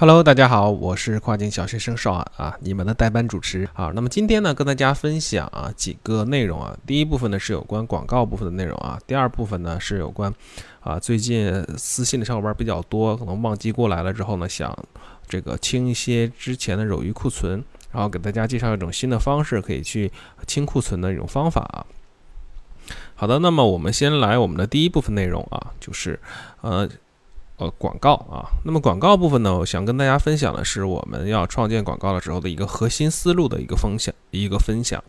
Hello，大家好，我是跨境小学生少安啊，你们的代班主持啊。那么今天呢，跟大家分享啊几个内容啊。第一部分呢是有关广告部分的内容啊。第二部分呢是有关啊最近私信的小伙伴比较多，可能忘记过来了之后呢，想这个清一些之前的冗余库存，然后给大家介绍一种新的方式，可以去清库存的一种方法啊。好的，那么我们先来我们的第一部分内容啊，就是呃。呃，广告啊，那么广告部分呢，我想跟大家分享的是我们要创建广告的时候的一个核心思路的一个分享，一个分享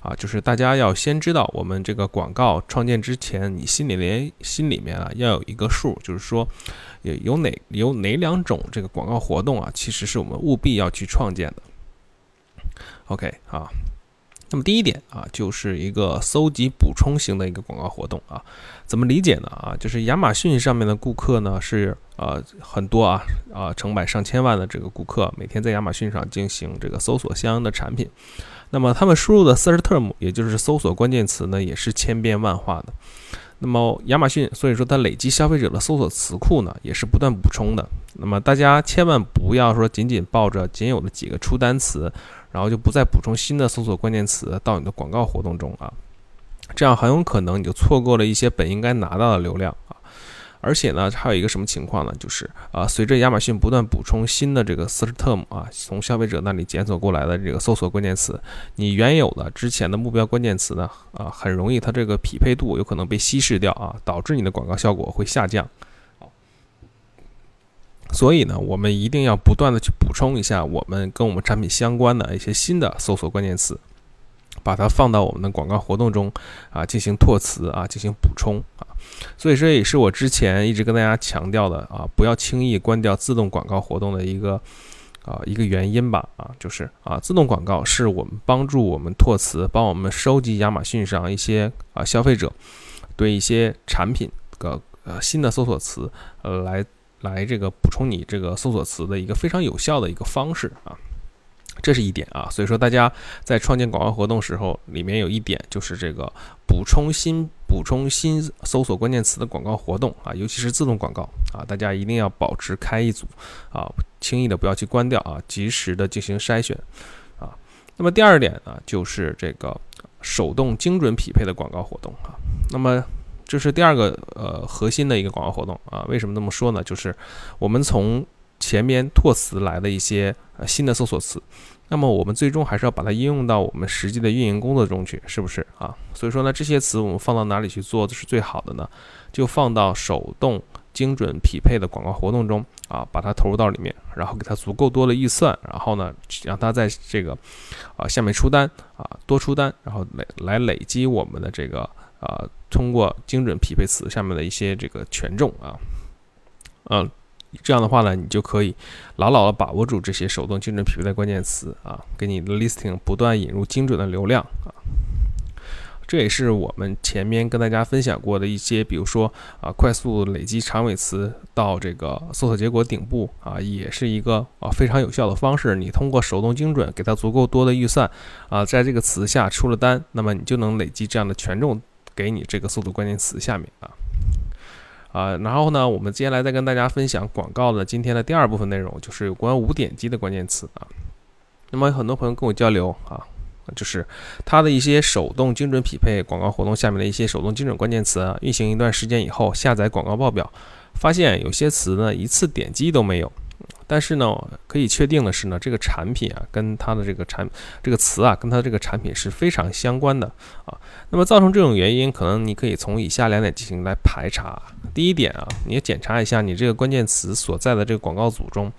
啊，就是大家要先知道，我们这个广告创建之前，你心里连心里面啊要有一个数，就是说有有哪有哪两种这个广告活动啊，其实是我们务必要去创建的。OK 啊。那么第一点啊，就是一个搜集补充型的一个广告活动啊，怎么理解呢？啊，就是亚马逊上面的顾客呢是呃很多啊啊成百上千万的这个顾客，每天在亚马逊上进行这个搜索相应的产品，那么他们输入的 search term，也就是搜索关键词呢，也是千变万化的。那么亚马逊所以说它累积消费者的搜索词库呢，也是不断补充的。那么大家千万不要说仅仅抱着仅有的几个出单词。然后就不再补充新的搜索关键词到你的广告活动中啊，这样很有可能你就错过了一些本应该拿到的流量啊。而且呢，还有一个什么情况呢？就是啊，随着亚马逊不断补充新的这个 search term 啊，从消费者那里检索过来的这个搜索关键词，你原有的之前的目标关键词呢啊，很容易它这个匹配度有可能被稀释掉啊，导致你的广告效果会下降。所以呢，我们一定要不断的去充一下我们跟我们产品相关的一些新的搜索关键词，把它放到我们的广告活动中啊，进行拓词啊，进行补充啊。所以这也是我之前一直跟大家强调的啊，不要轻易关掉自动广告活动的一个啊一个原因吧啊，就是啊，自动广告是我们帮助我们拓词，帮我们收集亚马逊上一些啊消费者对一些产品的呃新的搜索词呃来。来这个补充你这个搜索词的一个非常有效的一个方式啊，这是一点啊。所以说大家在创建广告活动时候，里面有一点就是这个补充新补充新搜索关键词的广告活动啊，尤其是自动广告啊，大家一定要保持开一组啊，轻易的不要去关掉啊，及时的进行筛选啊。那么第二点呢，就是这个手动精准匹配的广告活动啊，那么。这是第二个呃核心的一个广告活动啊，为什么这么说呢？就是我们从前面拓词来的一些新的搜索词，那么我们最终还是要把它应用到我们实际的运营工作中去，是不是啊？所以说呢，这些词我们放到哪里去做是最好的呢？就放到手动精准匹配的广告活动中啊，把它投入到里面，然后给它足够多的预算，然后呢，让它在这个啊下面出单啊多出单，然后累来累积我们的这个。啊，通过精准匹配词下面的一些这个权重啊，嗯，这样的话呢，你就可以牢牢的把握住这些手动精准匹配的关键词啊，给你的 listing 不断引入精准的流量啊。这也是我们前面跟大家分享过的一些，比如说啊，快速累积长尾词到这个搜索结果顶部啊，也是一个啊非常有效的方式。你通过手动精准给它足够多的预算啊，在这个词下出了单，那么你就能累积这样的权重。给你这个搜索关键词下面啊啊，然后呢，我们接下来再跟大家分享广告的今天的第二部分内容，就是有关无点击的关键词啊。那么很多朋友跟我交流啊，就是他的一些手动精准匹配广告活动下面的一些手动精准关键词啊，运行一段时间以后，下载广告报表，发现有些词呢一次点击都没有。但是呢，可以确定的是呢，这个产品啊，跟它的这个产这个词啊，跟它这个产品是非常相关的啊。那么造成这种原因，可能你可以从以下两点进行来排查。第一点啊，你检查一下你这个关键词所在的这个广告组中，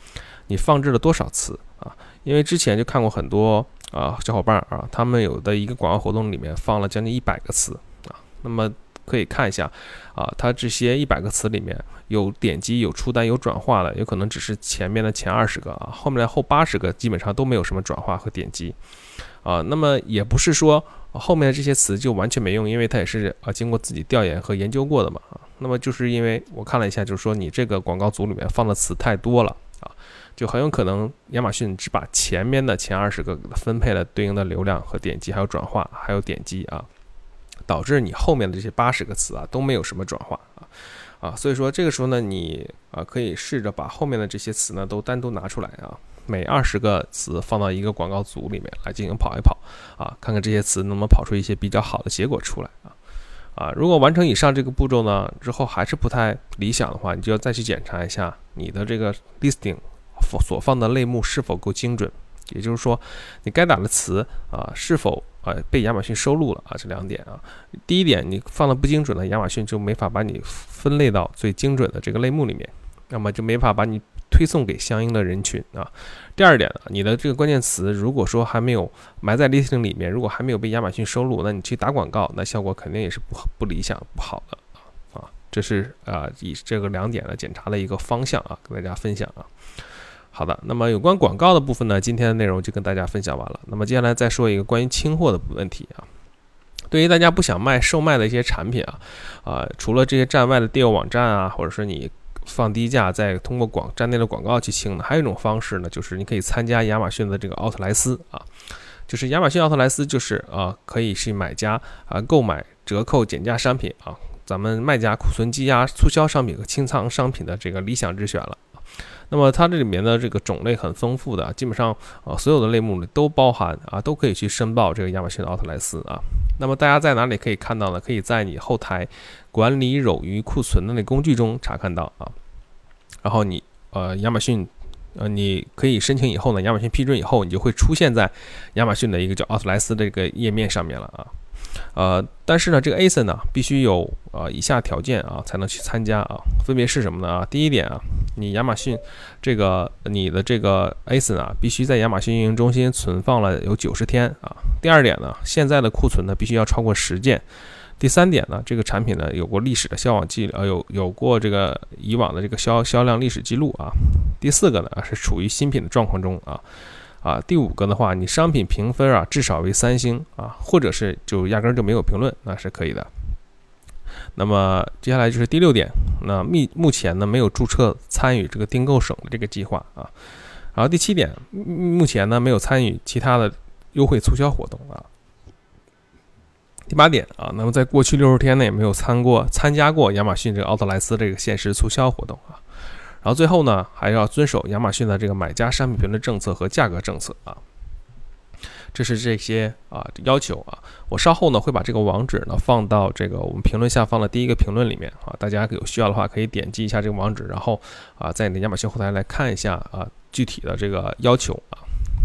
你放置了多少次啊？因为之前就看过很多啊小伙伴啊，他们有的一个广告活动里面放了将近一百个词啊，那么。可以看一下，啊，它这些一百个词里面有点击、有出单、有转化的，有可能只是前面的前二十个啊，后面的后八十个基本上都没有什么转化和点击，啊，那么也不是说后面的这些词就完全没用，因为它也是啊经过自己调研和研究过的嘛，啊，那么就是因为我看了一下，就是说你这个广告组里面放的词太多了啊，就很有可能亚马逊只把前面的前二十个分配了对应的流量和点击，还有转化，还有点击啊。导致你后面的这些八十个词啊都没有什么转化啊啊，所以说这个时候呢，你啊可以试着把后面的这些词呢都单独拿出来啊，每二十个词放到一个广告组里面来进行跑一跑啊，看看这些词能不能跑出一些比较好的结果出来啊啊，如果完成以上这个步骤呢之后还是不太理想的话，你就要再去检查一下你的这个 listing 所放的类目是否够精准，也就是说你该打的词啊是否。啊，被亚马逊收录了啊，这两点啊。第一点，你放的不精准的，亚马逊就没法把你分类到最精准的这个类目里面，那么就没法把你推送给相应的人群啊。第二点呢，你的这个关键词如果说还没有埋在 listing 里面，如果还没有被亚马逊收录，那你去打广告，那效果肯定也是不不理想、不好的啊。啊，这是啊，以这个两点的检查的一个方向啊，跟大家分享啊。好的，那么有关广告的部分呢，今天的内容就跟大家分享完了。那么接下来再说一个关于清货的问题啊。对于大家不想卖售卖的一些产品啊，啊，除了这些站外的电邮网站啊，或者说你放低价再通过广站内的广告去清呢，还有一种方式呢，就是你可以参加亚马逊的这个奥特莱斯啊，就是亚马逊奥特莱斯就是啊，可以是买家啊购买折扣减价商品啊，咱们卖家库存积压促销商品和清仓商品的这个理想之选了。那么它这里面的这个种类很丰富的，基本上啊所有的类目里都包含啊，都可以去申报这个亚马逊的奥特莱斯啊。那么大家在哪里可以看到呢？可以在你后台管理冗余库存的那工具中查看到啊。然后你呃亚马逊呃你可以申请以后呢，亚马逊批准以后，你就会出现在亚马逊的一个叫奥特莱斯的这个页面上面了啊。呃，但是呢，这个 ASIN 呢，必须有呃以下条件啊，才能去参加啊，分别是什么呢啊？第一点啊，你亚马逊这个你的这个 ASIN 啊，必须在亚马逊运营中心存放了有九十天啊。第二点呢，现在的库存呢，必须要超过十件。第三点呢，这个产品呢，有过历史的销往记呃有有过这个以往的这个销销量历史记录啊。第四个呢，是处于新品的状况中啊。啊，第五个的话，你商品评分啊至少为三星啊，或者是就压根就没有评论，那是可以的。那么接下来就是第六点，那目目前呢没有注册参与这个订购省的这个计划啊。然后第七点，目前呢没有参与其他的优惠促销活动啊。第八点啊，那么在过去六十天内没有参过参加过亚马逊这个奥特莱斯这个限时促销活动啊。然后最后呢，还要遵守亚马逊的这个买家商品评论政策和价格政策啊，这是这些啊要求啊。我稍后呢会把这个网址呢放到这个我们评论下方的第一个评论里面啊，大家有需要的话可以点击一下这个网址，然后啊在你的亚马逊后台来看一下啊具体的这个要求啊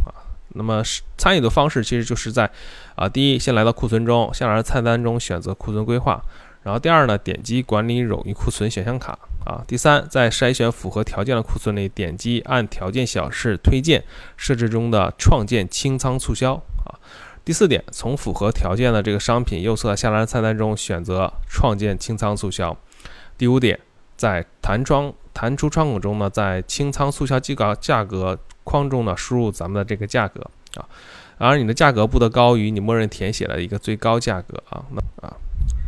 啊。那么参与的方式其实就是在啊第一先来到库存中，下栏菜单中选择库存规划，然后第二呢点击管理冗余库存选项卡。啊，第三，在筛选符合条件的库存里，点击按条件小示推荐设置中的创建清仓促销啊。第四点，从符合条件的这个商品右侧下拉菜单中选择创建清仓促销。第五点，在弹窗弹出窗口中呢，在清仓促销机稿价格框中呢输入咱们的这个价格啊，而你的价格不得高于你默认填写的一个最高价格啊，那啊。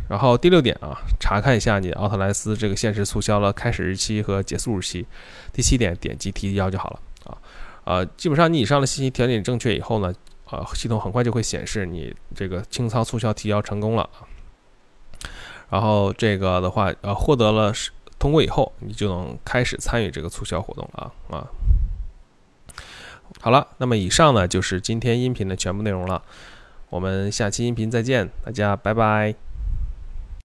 然后第六点啊，查看一下你奥特莱斯这个限时促销的开始日期和结束日期。第七点，点击提交就好了啊。呃，基本上你以上的信息调整正确以后呢，呃，系统很快就会显示你这个清仓促销提交成功了。然后这个的话，呃，获得了通过以后，你就能开始参与这个促销活动了啊啊。好了，那么以上呢就是今天音频的全部内容了。我们下期音频再见，大家拜拜。